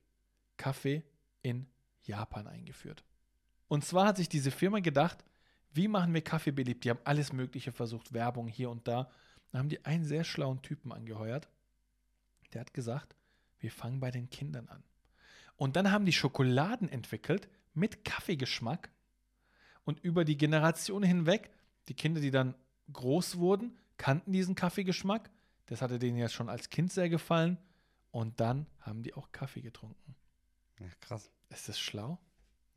Speaker 2: Kaffee in Japan eingeführt. Und zwar hat sich diese Firma gedacht, wie machen wir Kaffee beliebt? Die haben alles Mögliche versucht, Werbung hier und da. Dann haben die einen sehr schlauen Typen angeheuert. Der hat gesagt, wir fangen bei den Kindern an. Und dann haben die Schokoladen entwickelt mit Kaffeegeschmack. Und über die Generation hinweg, die Kinder, die dann groß wurden, kannten diesen Kaffeegeschmack. Das hatte denen jetzt schon als Kind sehr gefallen. Und dann haben die auch Kaffee getrunken.
Speaker 1: Ja, krass.
Speaker 2: Ist das schlau?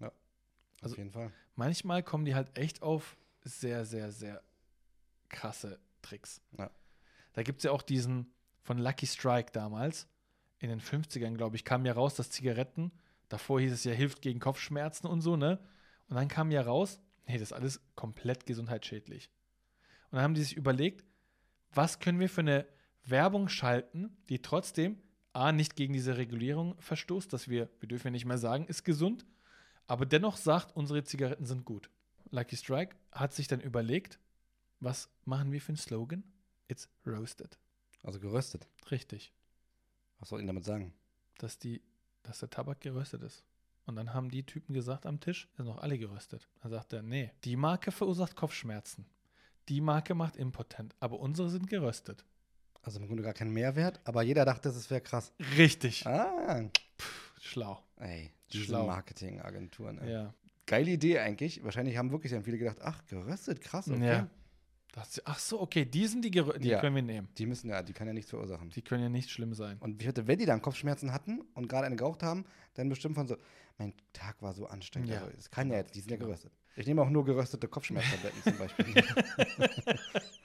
Speaker 1: Auf
Speaker 2: Also-
Speaker 1: jeden Fall.
Speaker 2: Manchmal kommen die halt echt auf sehr, sehr, sehr krasse Tricks.
Speaker 1: Ja.
Speaker 2: Da gibt es ja auch diesen von Lucky Strike damals. In den 50ern, glaube ich, kam ja raus, dass Zigaretten, davor hieß es ja, hilft gegen Kopfschmerzen und so, ne? Und dann kam ja raus, nee, das ist alles komplett gesundheitsschädlich. Und dann haben die sich überlegt, was können wir für eine Werbung schalten, die trotzdem A, nicht gegen diese Regulierung verstoßt, dass wir, wir dürfen ja nicht mehr sagen, ist gesund, aber dennoch sagt, unsere Zigaretten sind gut. Lucky Strike hat sich dann überlegt, was machen wir für einen Slogan? It's roasted.
Speaker 1: Also geröstet.
Speaker 2: Richtig.
Speaker 1: Was soll ich damit sagen?
Speaker 2: Dass, die, dass der Tabak geröstet ist. Und dann haben die Typen gesagt am Tisch, sind noch alle geröstet. Dann sagt er, nee, die Marke verursacht Kopfschmerzen. Die Marke macht impotent, aber unsere sind geröstet.
Speaker 1: Also im Grunde gar keinen Mehrwert, aber jeder dachte, das wäre krass.
Speaker 2: Richtig.
Speaker 1: Ah,
Speaker 2: Schlau.
Speaker 1: ey, diese
Speaker 2: Schlau.
Speaker 1: Marketingagenturen. ey.
Speaker 2: Ja.
Speaker 1: Geile Idee eigentlich. Wahrscheinlich haben wirklich dann viele gedacht, ach, geröstet, krass, okay.
Speaker 2: ja. Das, ach so, okay, die sind die, gerö die
Speaker 1: Ja.
Speaker 2: können wir nehmen.
Speaker 1: Die müssen ja, die kann ja nichts verursachen.
Speaker 2: Die können ja nicht schlimm sein.
Speaker 1: Und ich hatte, wenn die dann Kopfschmerzen hatten und gerade eine geraucht haben, dann bestimmt von so, mein Tag war so anstrengend.
Speaker 2: Ja.
Speaker 1: Also, es kann ja jetzt, die sind ja
Speaker 2: Genau.
Speaker 1: geröstet. Ich nehme auch nur geröstete Kopfschmerztabletten zum Beispiel.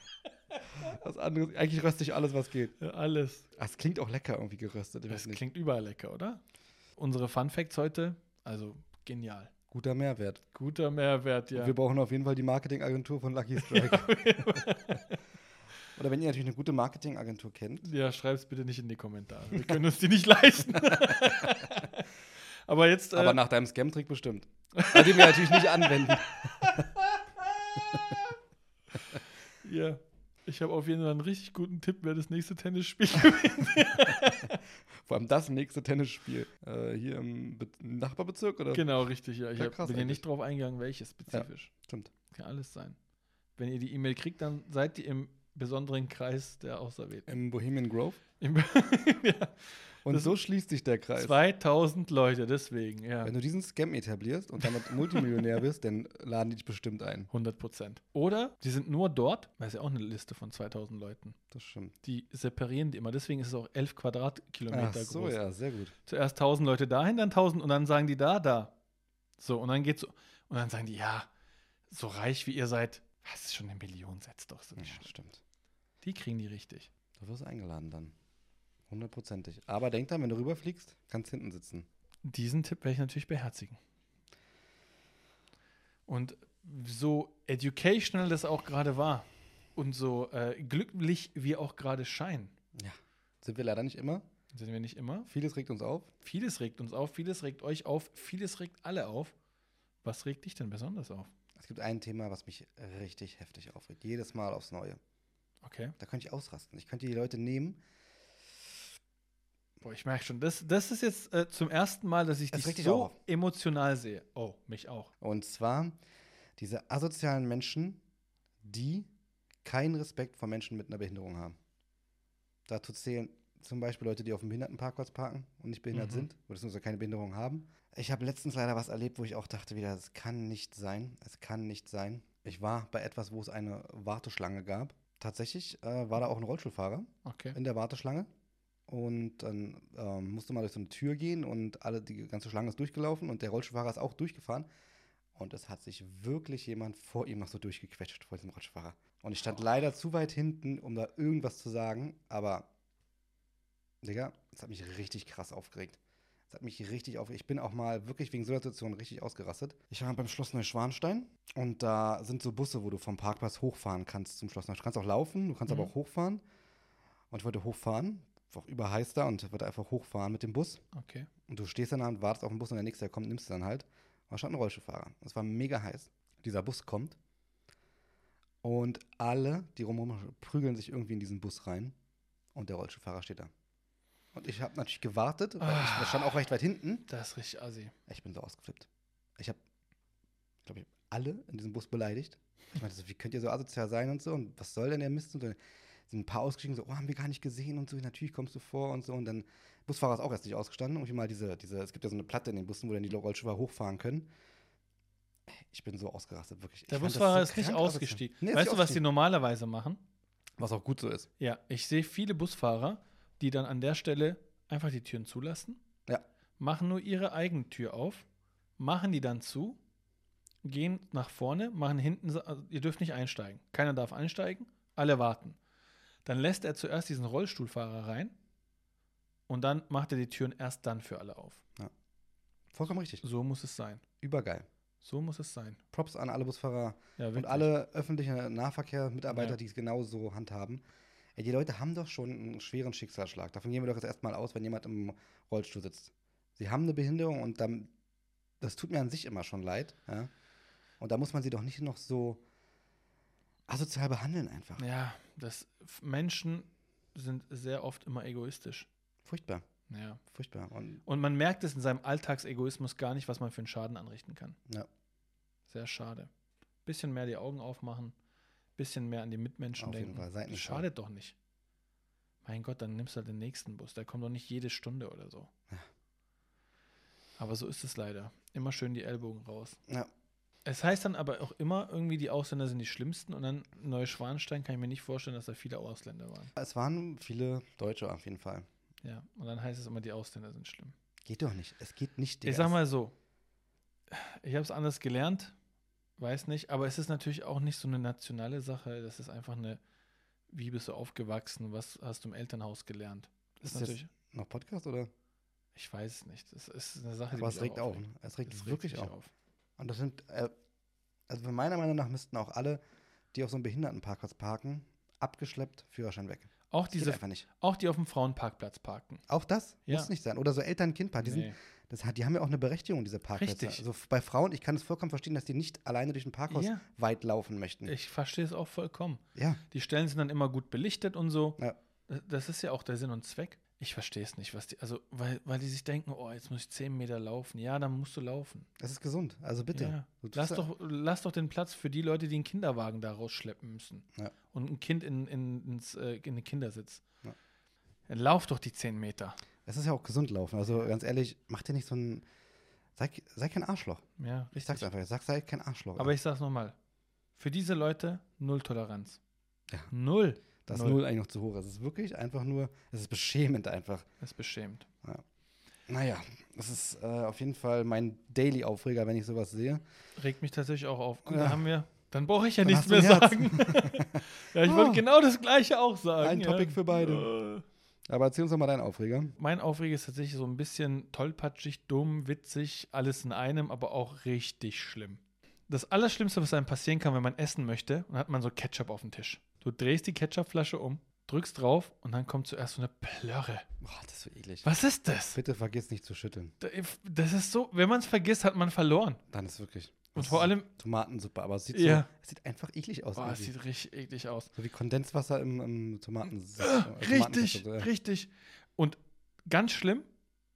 Speaker 1: Was anderes. Eigentlich röste ich alles, was geht.
Speaker 2: Ja, alles.
Speaker 1: Ah, Es klingt auch lecker irgendwie geröstet.
Speaker 2: Das klingt überall lecker, oder? Unsere Fun Facts heute, also genial.
Speaker 1: Guter Mehrwert.
Speaker 2: Guter Mehrwert, ja.
Speaker 1: Wir brauchen auf jeden Fall die Marketingagentur von Lucky Strike. Oder wenn ihr natürlich eine gute Marketingagentur kennt.
Speaker 2: Ja, schreib's bitte nicht in die Kommentare. Wir können uns die nicht leisten. Aber jetzt. Äh,
Speaker 1: Aber nach deinem Scam-Trick bestimmt. Den wir natürlich nicht anwenden.
Speaker 2: ja. Ich habe auf jeden Fall einen richtig guten Tipp, wer das nächste Tennisspiel gewinnt.
Speaker 1: Vor allem das nächste Tennisspiel. Äh, hier im Be Nachbarbezirk, oder?
Speaker 2: genau, richtig, ja. Ich
Speaker 1: Ja,
Speaker 2: hab,
Speaker 1: krass
Speaker 2: bin hier
Speaker 1: eigentlich.
Speaker 2: nicht drauf eingegangen, welches spezifisch.
Speaker 1: Stimmt.
Speaker 2: Kann alles sein. Wenn ihr die E-Mail kriegt, dann seid ihr im besonderen Kreis der Auserwählten.
Speaker 1: Im Bohemian Grove.
Speaker 2: Im ja.
Speaker 1: Und
Speaker 2: Das-
Speaker 1: so schließt sich der Kreis.
Speaker 2: 2000 Leute, deswegen, ja.
Speaker 1: Wenn du diesen Scam etablierst und damit Multimillionär bist, dann laden die dich bestimmt ein.
Speaker 2: 100 Prozent. Oder die sind nur dort, weil es ja auch eine Liste von 2000 Leuten.
Speaker 1: Das stimmt.
Speaker 2: Die separieren die immer. Deswegen ist es auch 11 Quadratkilometer
Speaker 1: Ach so,
Speaker 2: groß.
Speaker 1: ja, sehr gut.
Speaker 2: Zuerst 1000 Leute dahin, dann 1000 und dann sagen die da, da. So, und dann geht's so. Und dann sagen die, ja, so reich wie ihr seid, das ist schon eine Million, setzt doch so
Speaker 1: Ja, stimmt.
Speaker 2: Die kriegen die richtig.
Speaker 1: Du wirst eingeladen dann. Hundertprozentig. Aber denk dran, wenn du rüberfliegst, kannst hinten sitzen.
Speaker 2: Diesen Tipp werde ich natürlich beherzigen. Und so educational das auch gerade war und so äh, glücklich wir auch gerade scheinen,
Speaker 1: Sind wir leider nicht immer.
Speaker 2: sind wir nicht immer.
Speaker 1: Vieles regt uns auf.
Speaker 2: Vieles regt uns auf, vieles regt euch auf, vieles regt alle auf. Was regt dich denn besonders auf?
Speaker 1: Es gibt ein Thema, was mich richtig heftig aufregt. Jedes Mal aufs Neue.
Speaker 2: Okay.
Speaker 1: Da könnte ich ausrasten. Ich könnte die Leute nehmen.
Speaker 2: Boah, ich merke schon, das, das ist jetzt äh, zum ersten Mal, dass ich
Speaker 1: Das
Speaker 2: dich so
Speaker 1: auf.
Speaker 2: emotional sehe. Oh, mich auch.
Speaker 1: Und zwar diese asozialen Menschen, die keinen Respekt vor Menschen mit einer Behinderung haben. Dazu zählen zum Beispiel Leute, die auf dem Behindertenparkplatz parken und nicht behindert
Speaker 2: Mhm.
Speaker 1: sind oder beziehungsweise keine Behinderung haben. Ich habe letztens leider was erlebt, wo ich auch dachte wieder, es kann nicht sein. Es kann nicht sein. Ich war bei etwas, wo es eine Warteschlange gab. Tatsächlich äh, war da auch ein Rollstuhlfahrer
Speaker 2: Okay.
Speaker 1: in der Warteschlange. Und dann ähm, musste man durch so eine Tür gehen und alle, die ganze Schlange ist durchgelaufen und der Rollstuhlfahrer ist auch durchgefahren. Und es hat sich wirklich jemand vor ihm noch so durchgequetscht, vor diesem Rollstuhlfahrer. Und ich stand leider zu weit hinten, um da irgendwas zu sagen, aber, Digga, es hat mich richtig krass aufgeregt. Es hat mich richtig aufgeregt. Ich bin auch mal wirklich wegen so einer Situation richtig ausgerastet. Ich war beim Schloss Neuschwanstein und da sind so Busse, wo du vom Parkplatz hochfahren kannst zum Schloss Neuschwanstein. Du kannst auch laufen, du kannst
Speaker 2: Mhm.
Speaker 1: aber auch hochfahren. Und ich wollte hochfahren, war auch überheiß da und wollte einfach hochfahren mit dem Bus.
Speaker 2: Okay.
Speaker 1: Und du stehst dann da und wartest auf den Bus und der nächste, der kommt, nimmst du dann halt. Da stand ein Rollstuhlfahrer. Es war mega heiß. Dieser Bus kommt und alle, die rumherum prügeln sich irgendwie in diesen Bus rein und der Rollstuhlfahrer steht da. Und ich habe natürlich gewartet, weil ich stand auch recht weit hinten.
Speaker 2: Das ist richtig assi.
Speaker 1: Ich bin so ausgeflippt. Ich habe, glaube ich, alle in diesem Bus beleidigt. Ich meinte so, wie könnt ihr so asozial sein und so? Und was soll denn der Mist? Und so sind ein paar ausgestiegen, so, oh, haben wir gar nicht gesehen und so, natürlich kommst du vor und so. Und dann, Busfahrer ist auch erst nicht ausgestanden. Irgendwie mal diese, diese, es gibt ja so eine Platte in den Bussen, wo dann die Rollstuhlfahrer hochfahren können. Ich bin so ausgerastet, wirklich.
Speaker 2: Der
Speaker 1: Ich
Speaker 2: Busfahrer
Speaker 1: so
Speaker 2: ist nicht ausgestiegen.
Speaker 1: Nee,
Speaker 2: weißt du, was die normalerweise machen?
Speaker 1: Was auch gut so ist.
Speaker 2: Ja, ich sehe viele Busfahrer, die dann an der Stelle einfach die Türen zulassen,
Speaker 1: Ja.
Speaker 2: machen nur ihre eigene Tür auf, machen die dann zu, gehen nach vorne, machen hinten, so- also ihr dürft nicht einsteigen. Keiner darf einsteigen, alle warten. Dann lässt er zuerst diesen Rollstuhlfahrer rein und dann macht er die Türen erst dann für alle auf.
Speaker 1: Vollkommen richtig.
Speaker 2: So muss es sein.
Speaker 1: Übergeil.
Speaker 2: So muss es sein.
Speaker 1: Props an alle Busfahrer
Speaker 2: Ja,
Speaker 1: und alle öffentlichen Nahverkehrsmitarbeiter,
Speaker 2: Ja.
Speaker 1: die es genauso handhaben. Ey, die Leute haben doch schon einen schweren Schicksalsschlag. Davon gehen wir doch jetzt erstmal aus, wenn jemand im Rollstuhl sitzt. Sie haben eine Behinderung und dann, das tut mir an sich immer schon leid. Ja? Und da muss man sie doch nicht noch so asozial behandeln einfach.
Speaker 2: Ja, das Menschen sind sehr oft immer egoistisch.
Speaker 1: Furchtbar,
Speaker 2: Ja.
Speaker 1: furchtbar. Und
Speaker 2: Und man merkt es in seinem Alltagsegoismus gar nicht, was man für einen Schaden anrichten kann.
Speaker 1: Ja.
Speaker 2: Sehr schade. Bisschen mehr die Augen aufmachen, bisschen mehr an die Mitmenschen
Speaker 1: Auf jeden
Speaker 2: denken.
Speaker 1: Fall,
Speaker 2: das
Speaker 1: nicht
Speaker 2: schadet doch nicht. Mein Gott, dann nimmst du halt den nächsten Bus. Der kommt doch nicht jede Stunde oder so.
Speaker 1: Ja.
Speaker 2: Aber so ist es leider. Immer schön die Ellbogen raus.
Speaker 1: ja,
Speaker 2: Es heißt dann aber auch immer, irgendwie die Ausländer sind die schlimmsten und dann Neuschwanstein kann ich mir nicht vorstellen, dass da viele Ausländer waren.
Speaker 1: es waren viele Deutsche auf jeden Fall.
Speaker 2: Ja, und dann heißt es immer, die Ausländer sind schlimm.
Speaker 1: Geht doch nicht. Es geht nicht. Digga.
Speaker 2: Ich sag mal so, ich habe es anders gelernt, weiß nicht, aber es ist natürlich auch nicht so eine nationale Sache, das ist einfach eine wie bist du aufgewachsen, was hast du im Elternhaus gelernt. Das
Speaker 1: Ist
Speaker 2: ist
Speaker 1: das
Speaker 2: natürlich,
Speaker 1: Noch Podcast oder?
Speaker 2: ich weiß es nicht. Das ist eine Sache, die
Speaker 1: Aber es regt
Speaker 2: auch
Speaker 1: auf. ne? Es regt
Speaker 2: Das
Speaker 1: wirklich
Speaker 2: mich
Speaker 1: auf. Und das sind, äh, also meiner Meinung nach müssten auch alle, die auf so einem Behindertenparkplatz parken, abgeschleppt, Führerschein weg.
Speaker 2: Auch
Speaker 1: Das
Speaker 2: diese, auch die auf dem Frauenparkplatz parken.
Speaker 1: Auch das
Speaker 2: Ja.
Speaker 1: muss nicht sein. Oder so Eltern-Kind-Paar, die, sind-
Speaker 2: Nee.
Speaker 1: das hat, die haben ja auch eine Berechtigung, diese Parkplätze.
Speaker 2: Richtig.
Speaker 1: Also bei Frauen, ich kann es vollkommen verstehen, dass die nicht alleine durch ein Parkhaus
Speaker 2: Ja.
Speaker 1: weit laufen möchten.
Speaker 2: Ich verstehe es auch vollkommen.
Speaker 1: ja,
Speaker 2: Die Stellen sind dann immer gut belichtet und so.
Speaker 1: Ja.
Speaker 2: Das ist ja auch der Sinn und Zweck. Ich verstehe es nicht, was die, also, weil, weil die sich denken, oh, jetzt muss ich 10 Meter laufen. Ja, dann musst du laufen.
Speaker 1: das ist gesund. Also bitte.
Speaker 2: Ja. Lass doch, lass doch den Platz für die Leute, die einen Kinderwagen da rausschleppen müssen.
Speaker 1: Ja.
Speaker 2: Und ein Kind in, in, ins, äh, in den Kindersitz.
Speaker 1: Ja.
Speaker 2: Lauf doch die 10 Meter.
Speaker 1: Es ist ja auch gesund laufen. Also ganz ehrlich, mach dir nicht so ein. Sei, sei kein Arschloch.
Speaker 2: Ja,
Speaker 1: Ich sag's einfach. Sag, sei kein Arschloch.
Speaker 2: Aber ich sag's nochmal. Für diese Leute null Toleranz.
Speaker 1: Ja.
Speaker 2: Null.
Speaker 1: Das ist
Speaker 2: null.
Speaker 1: null eigentlich noch zu hoch. Es ist wirklich einfach nur. Es ist beschämend einfach.
Speaker 2: Das ist beschämt.
Speaker 1: Naja, das ist äh, auf jeden Fall mein Daily-Aufreger, wenn ich sowas sehe.
Speaker 2: Regt mich tatsächlich auch auf. Und
Speaker 1: Ja.
Speaker 2: da haben wir, dann brauche ich ja
Speaker 1: Dann
Speaker 2: nichts mehr sagen. ja, ich
Speaker 1: Ah.
Speaker 2: wollte genau das Gleiche auch sagen.
Speaker 1: Ein
Speaker 2: ja.
Speaker 1: Topic für beide.
Speaker 2: Äh.
Speaker 1: Aber erzähl uns doch mal deinen Aufreger.
Speaker 2: Mein Aufreger ist tatsächlich so ein bisschen tollpatschig, dumm, witzig, alles in einem, aber auch richtig schlimm. Das Allerschlimmste, was einem passieren kann, wenn man essen möchte, dann hat man so Ketchup auf dem Tisch. Du drehst die Ketchupflasche um, drückst drauf und dann kommt zuerst so eine Plörre.
Speaker 1: Boah, das ist so eklig.
Speaker 2: Was ist das?
Speaker 1: Bitte vergiss nicht zu schütteln.
Speaker 2: Das ist so, wenn man es vergisst, hat man verloren.
Speaker 1: Dann ist wirklich.
Speaker 2: Und vor allem,
Speaker 1: Tomatensuppe, aber es sieht,
Speaker 2: Ja.
Speaker 1: so, es sieht einfach eklig aus.
Speaker 2: boah, es sieht richtig eklig aus.
Speaker 1: so wie Kondenswasser im, im Tomaten. äh,
Speaker 2: Richtig,
Speaker 1: Tomatenpasta, so, ja.
Speaker 2: richtig. Und ganz schlimm,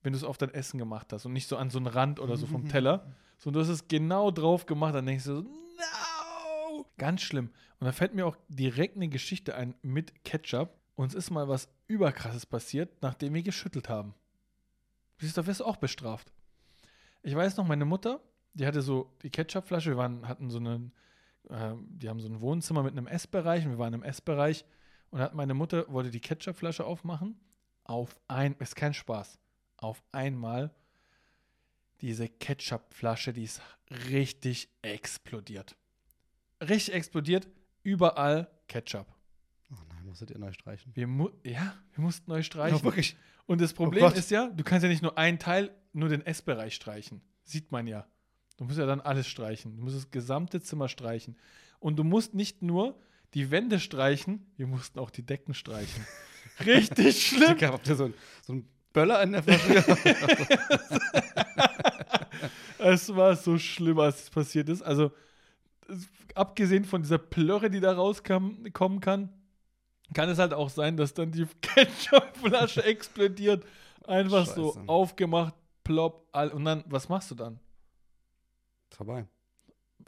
Speaker 2: wenn du es auf dein Essen gemacht hast und nicht so an so einen Rand oder so vom Teller, sondern du hast es genau drauf gemacht, dann denkst du so, no! Ganz schlimm. Und da fällt mir auch direkt eine Geschichte ein mit Ketchup. Uns ist mal was überkrasses passiert, nachdem wir geschüttelt haben. Siehst du, da wirst du auch bestraft. Ich weiß noch, meine Mutter, die hatte so die Ketchupflasche, wir waren, hatten so einen, äh, die haben so ein Wohnzimmer mit einem Essbereich und wir waren im Essbereich und hat meine Mutter wollte die Ketchupflasche aufmachen. Auf ein, ist kein Spaß. Auf einmal diese Ketchupflasche, die ist richtig explodiert. Richtig explodiert, überall Ketchup.
Speaker 1: Oh nein, musstet ihr neu streichen.
Speaker 2: Wir mu ja, wir mussten neu streichen.
Speaker 1: Ja, wirklich.
Speaker 2: Und das Problem
Speaker 1: Gott.
Speaker 2: ist ja, du kannst ja nicht nur einen Teil, nur den Essbereich streichen. Sieht man ja. Du musst ja dann alles streichen. Du musst das gesamte Zimmer streichen. Und du musst nicht nur die Wände streichen, wir mussten auch die Decken streichen. Richtig schlimm.
Speaker 1: Digga, habt ihr so, ein- so einen Böller in der Flasche?
Speaker 2: Es war so schlimm, als es passiert ist. Also, abgesehen von dieser Plörre, die da rauskommen kommen kann, kann es halt auch sein, dass dann die Ketchupflasche explodiert. Einfach so
Speaker 1: Scheiße.
Speaker 2: aufgemacht, plopp, all, und dann, was machst du dann?
Speaker 1: Vorbei.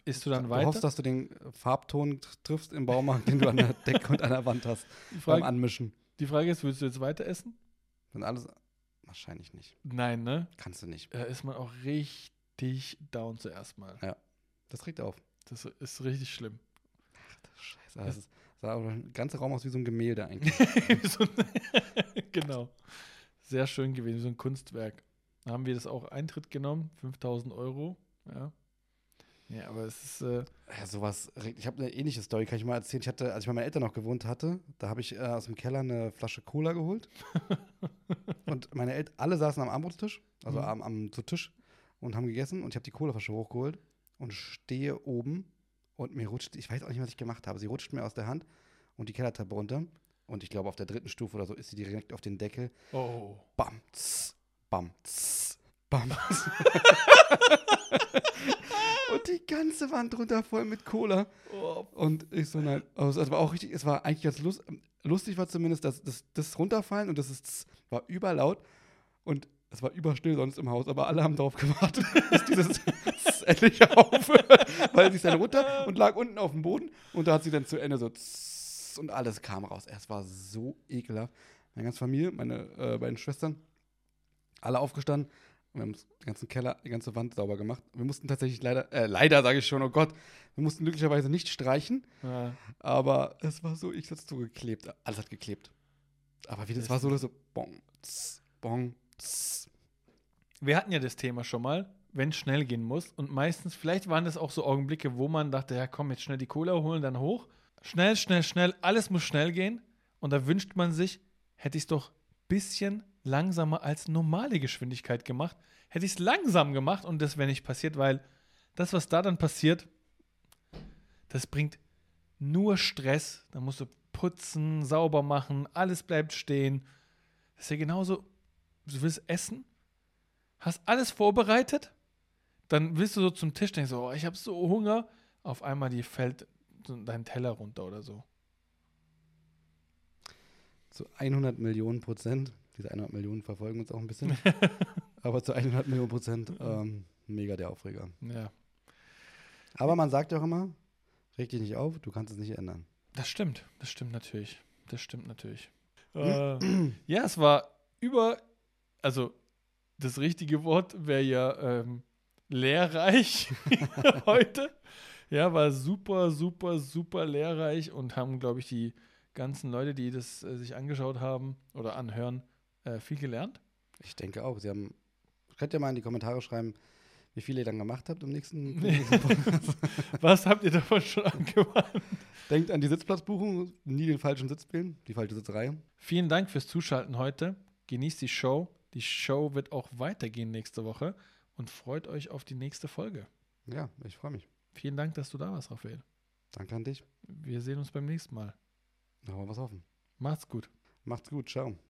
Speaker 2: Isst du dann
Speaker 1: du
Speaker 2: weiter?
Speaker 1: hoffst, dass du den Farbton triffst im Baumarkt, den du an der Decke und an der Wand hast.
Speaker 2: die,
Speaker 1: Beim
Speaker 2: Frage,
Speaker 1: Anmischen.
Speaker 2: die Frage ist, willst du jetzt weiter essen?
Speaker 1: Wenn alles. Wahrscheinlich nicht.
Speaker 2: Nein, ne?
Speaker 1: Kannst du nicht.
Speaker 2: Da ist man auch richtig down zuerst mal.
Speaker 1: Das regt auf.
Speaker 2: Das ist richtig schlimm.
Speaker 1: Scheiße. Das ist, sah aber der ganze Raum aus wie so ein Gemälde eigentlich.
Speaker 2: so ein genau. Sehr schön gewesen, so ein Kunstwerk. Da haben wir das auch Eintritt genommen, 5000 Euro. Ja. Ja, aber es ist. Äh,
Speaker 1: Ja, sowas. Ich habe eine ähnliche Story, kann ich mal erzählen. Ich hatte, als ich bei meinen Eltern noch gewohnt hatte, da habe ich äh, aus dem Keller eine Flasche Cola geholt. und meine Eltern, alle saßen am Armbrotstisch, also
Speaker 2: Mhm.
Speaker 1: am, am zu Tisch und haben gegessen. Und ich habe die Colaflasche hochgeholt und stehe oben und mir rutscht, ich weiß auch nicht, was ich gemacht habe. Sie rutscht mir aus der Hand und die Kellertreppe runter. Und ich glaube, auf der dritten Stufe oder so ist sie direkt auf den Deckel.
Speaker 2: oh.
Speaker 1: Bam, tss, bam, tss, bam. und die ganze Wand runter voll mit Cola.
Speaker 2: oh.
Speaker 1: Und ich so, nein. Also, es war auch richtig, es war eigentlich ganz lust, lustig, war zumindest, dass das, das Runterfallen und das ist, war überlaut und es war überstill sonst im Haus, aber alle haben darauf gewartet, bis dieses endlich aufhört, weil sie ist dann runter und lag unten auf dem Boden und da hat sie dann zu Ende so tss und alles kam raus. Es war so ekelhaft. Meine ganze Familie, meine äh, beiden Schwestern, alle aufgestanden. Wir haben den ganzen Keller, die ganze Wand sauber gemacht. Wir mussten tatsächlich leider, äh, leider sage ich schon, oh Gott, wir mussten glücklicherweise nicht streichen,
Speaker 2: Ja.
Speaker 1: aber es war so, ich hat's so geklebt. Alles hat geklebt. Aber wie das
Speaker 2: Das-
Speaker 1: war so, so bong, tss, bong.
Speaker 2: Wir hatten ja das Thema schon mal, wenn es schnell gehen muss. Und meistens, vielleicht waren das auch so Augenblicke, wo man dachte, ja komm, jetzt schnell die Cola holen, dann hoch. Schnell, schnell, schnell. Alles muss schnell gehen. Und da wünscht man sich, hätte ich es doch ein bisschen langsamer als normale Geschwindigkeit gemacht. Hätte ich es langsam gemacht und das wäre nicht passiert, weil das, was da dann passiert, das bringt nur Stress. Da musst du putzen, sauber machen, alles bleibt stehen. Das ist ja genauso, du willst essen, hast alles vorbereitet, dann willst du so zum Tisch denken, so, oh, ich habe so Hunger. Auf einmal die fällt dein Teller runter oder so.
Speaker 1: Zu 100 Millionen Prozent. Diese 100 Millionen verfolgen uns auch ein bisschen. Aber zu 100 Millionen Prozent ähm, mega der Aufreger.
Speaker 2: Ja,
Speaker 1: Aber man sagt ja auch immer, reg dich nicht auf, du kannst es nicht ändern.
Speaker 2: das stimmt. Das stimmt natürlich. Das stimmt natürlich. äh, ja, es war über, also das richtige Wort wäre ja ähm, lehrreich heute. Ja, war super, super, super lehrreich und haben, glaube ich, die ganzen Leute, die das äh, sich angeschaut haben oder anhören, äh, viel gelernt.
Speaker 1: Ich denke auch. Sie haben, könnt ihr mal in die Kommentare schreiben, wie viele ihr dann gemacht habt im nächsten, Podcast.
Speaker 2: Was habt ihr davon schon angemacht?
Speaker 1: Denkt an die Sitzplatzbuchung, nie den falschen Sitz wählen, die falsche Sitzreihe.
Speaker 2: Vielen Dank fürs Zuschalten heute. Genießt die Show. Die Show wird auch weitergehen nächste Woche und freut euch auf die nächste Folge.
Speaker 1: Ja, ich freue mich.
Speaker 2: Vielen Dank, dass du da warst, Raphael.
Speaker 1: Danke an dich.
Speaker 2: Wir sehen uns beim nächsten Mal.
Speaker 1: Mal was hoffen.
Speaker 2: Macht's gut.
Speaker 1: Macht's gut, ciao.